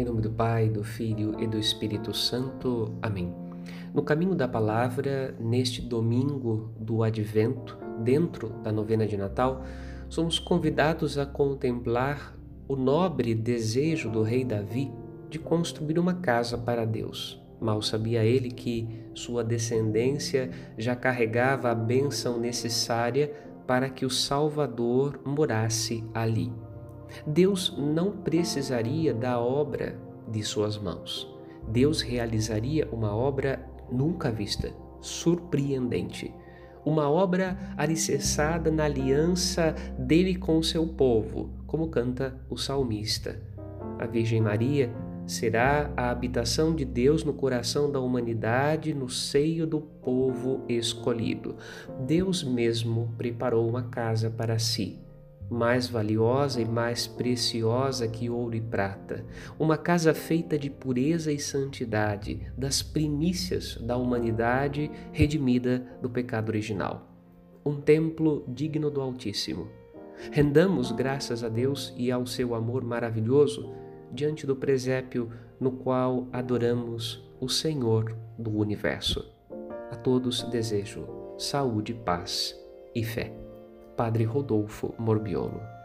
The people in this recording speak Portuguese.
Em nome do Pai, do Filho e do Espírito Santo. Amém. No caminho da palavra, neste domingo do Advento, dentro da novena de Natal, somos convidados a contemplar o nobre desejo do rei Davi de construir uma casa para Deus. Mal sabia ele que sua descendência já carregava a bênção necessária para que o Salvador morasse ali. Deus não precisaria da obra de suas mãos. Deus realizaria uma obra nunca vista, surpreendente. Uma obra alicerçada na aliança dele com o seu povo, como canta o salmista. A Virgem Maria será a habitação de Deus no coração da humanidade, no seio do povo escolhido. Deus mesmo preparou uma casa para si mais valiosa e mais preciosa que ouro e prata, uma casa feita de pureza e santidade, das primícias da humanidade redimida do pecado original. Um templo digno do Altíssimo. Rendamos graças a Deus e ao seu amor maravilhoso diante do presépio no qual adoramos o Senhor do universo. A todos desejo saúde, paz e fé. Padre Rodolfo Morbiolo.